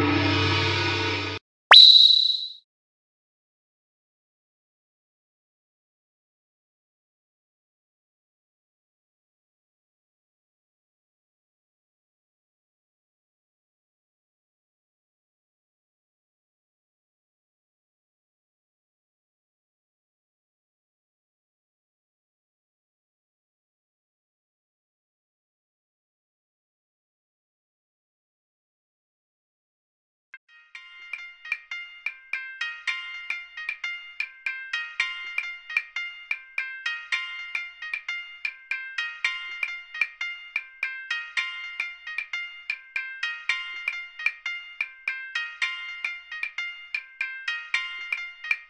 you